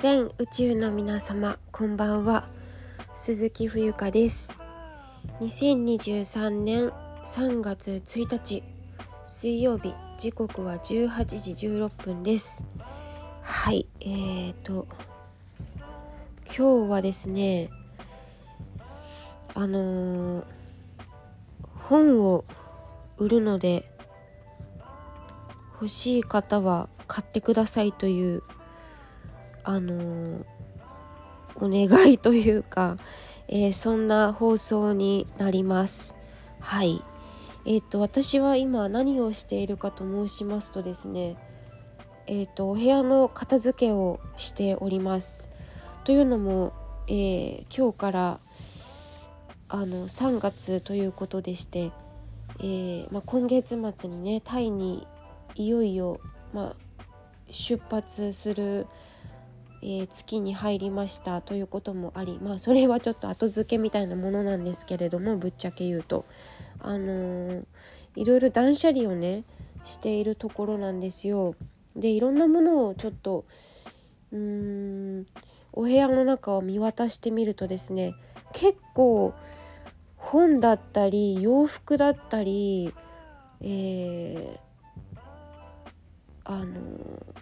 全宇宙の皆様こんばんは。鈴木冬香です。2023年3月1日水曜日時刻は18時16分です。はいえーと今日はですねあのー、本を売るので欲しい方は買ってくださいというあのお願いというか、えー、そんな放送になります。はいえーと、私は今何をしているかと申しますとですねえーと、お部屋の片付けをしております。というのも、え、今日からあの3月ということでして、え、まあ、今月末にねタイにいよいよ、まあ、出発するえー、月に入りましたということもありまあそれはちょっと後付けみたいなものなんですけれどもぶっちゃけ言うとあのー、いろいろ断捨離をねしているところなんですよ。でいろんなものをちょっとうーんお部屋の中を見渡してみるとですね結構本だったり洋服だったりえー、あのー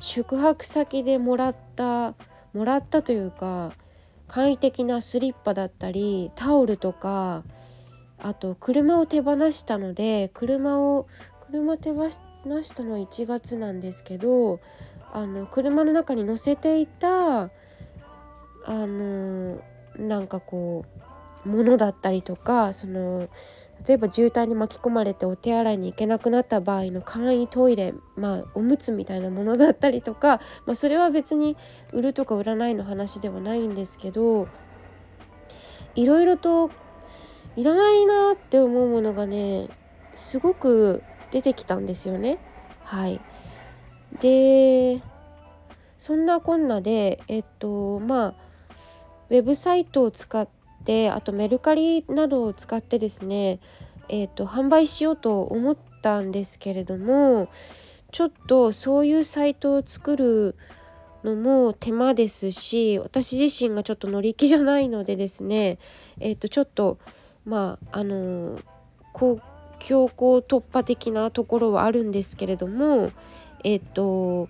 宿泊先でもらったもらったというか簡易的なスリッパだったりタオルとかあと車を手放したので車を車手放したのは1月なんですけどあの車の中に乗せていたあのなんかこうものだったりとかその例えば渋滞に巻き込まれてお手洗いに行けなくなった場合の簡易トイレ、まあ、おむつみたいなものだったりとか、まあ、それは別に売るとか売らないの話ではないんですけどいろいろといらないなって思うものがねすごく出てきたんですよね。はいでそんなこんなでえっとまあウェブサイトを使ってであとメルカリなどを使ってですね、えーと、販売しようと思ったんですけれどもちょっとそういうサイトを作るのも手間ですし私自身がちょっと乗り気じゃないのでですねえっ、ー、とちょっとまああの公共突破的なところはあるんですけれどもえっ、ー、と、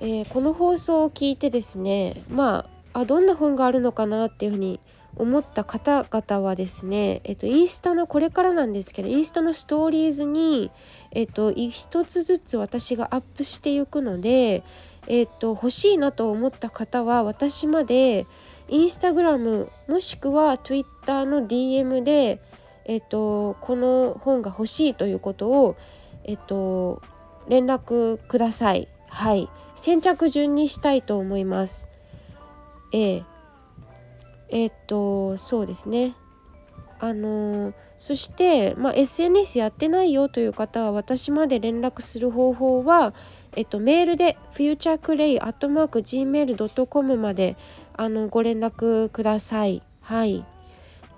えー、この放送を聞いてですねまああどんな本があるのかなっていうふうに思った方々はですね、えっと、インスタのこれからなんですけどインスタのストーリーズに、えっと、一つずつ私がアップしていくので、えっと、欲しいなと思った方は私までインスタグラムもしくは Twitter の DM で、えっと、この本が欲しいということを、えっと、連絡ください。はい。先着順にしたいと思います。えええっとそうですねあのそして、まあ、SNS やってないよという方は私まで連絡する方法は、えっと、メールで futureclay.gmail.com まであのご連絡ください。はい。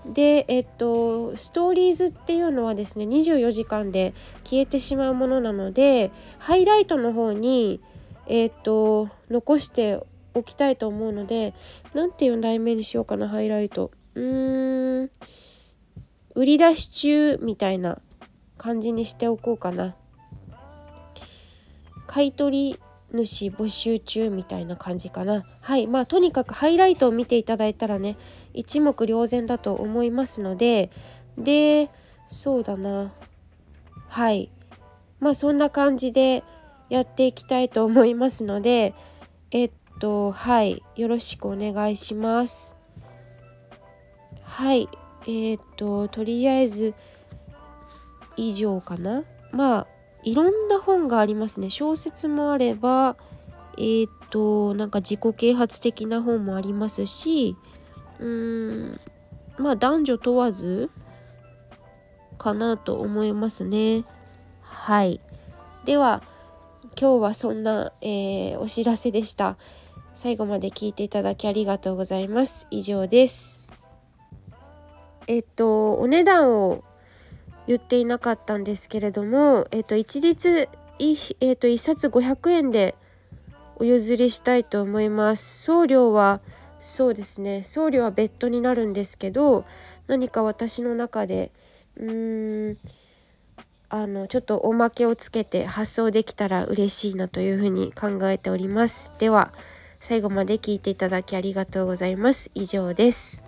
で、えっと、ストーリーズっていうのはですね24時間で消えてしまうものなのでハイライトの方に、えっと、残しておきたいと思うので何ていう題名にしようかなハイライト。うーん。売り出し中みたいな感じにしておこうかな。買い取り主募集中みたいな感じかな。はい。まあとにかくハイライトを見ていただいたらね一目瞭然だと思いますのででそうだな。はい。まあそんな感じでやっていきたいと思いますのでえっとはいよろしくお願いします。はいえー、ととりあえず以上かな。まあいろんな本がありますね。小説もあればえー、っとなんか自己啓発的な本もありますしうーんまあ男女問わずかなと思いますね。はい。では今日はそんな、えー、お知らせでした。最後まで聞いていただきありがとうございます。以上です。えっと、お値段を言っていなかったんですけれども、えっと、一律、えっと、一冊500円でお譲りしたいと思います送料はそうですね送料は別途になるんですけど何か私の中でうーんあのちょっとおまけをつけて発送できたら嬉しいなというふうに考えておりますでは最後まで聞いていただきありがとうございます。以上です。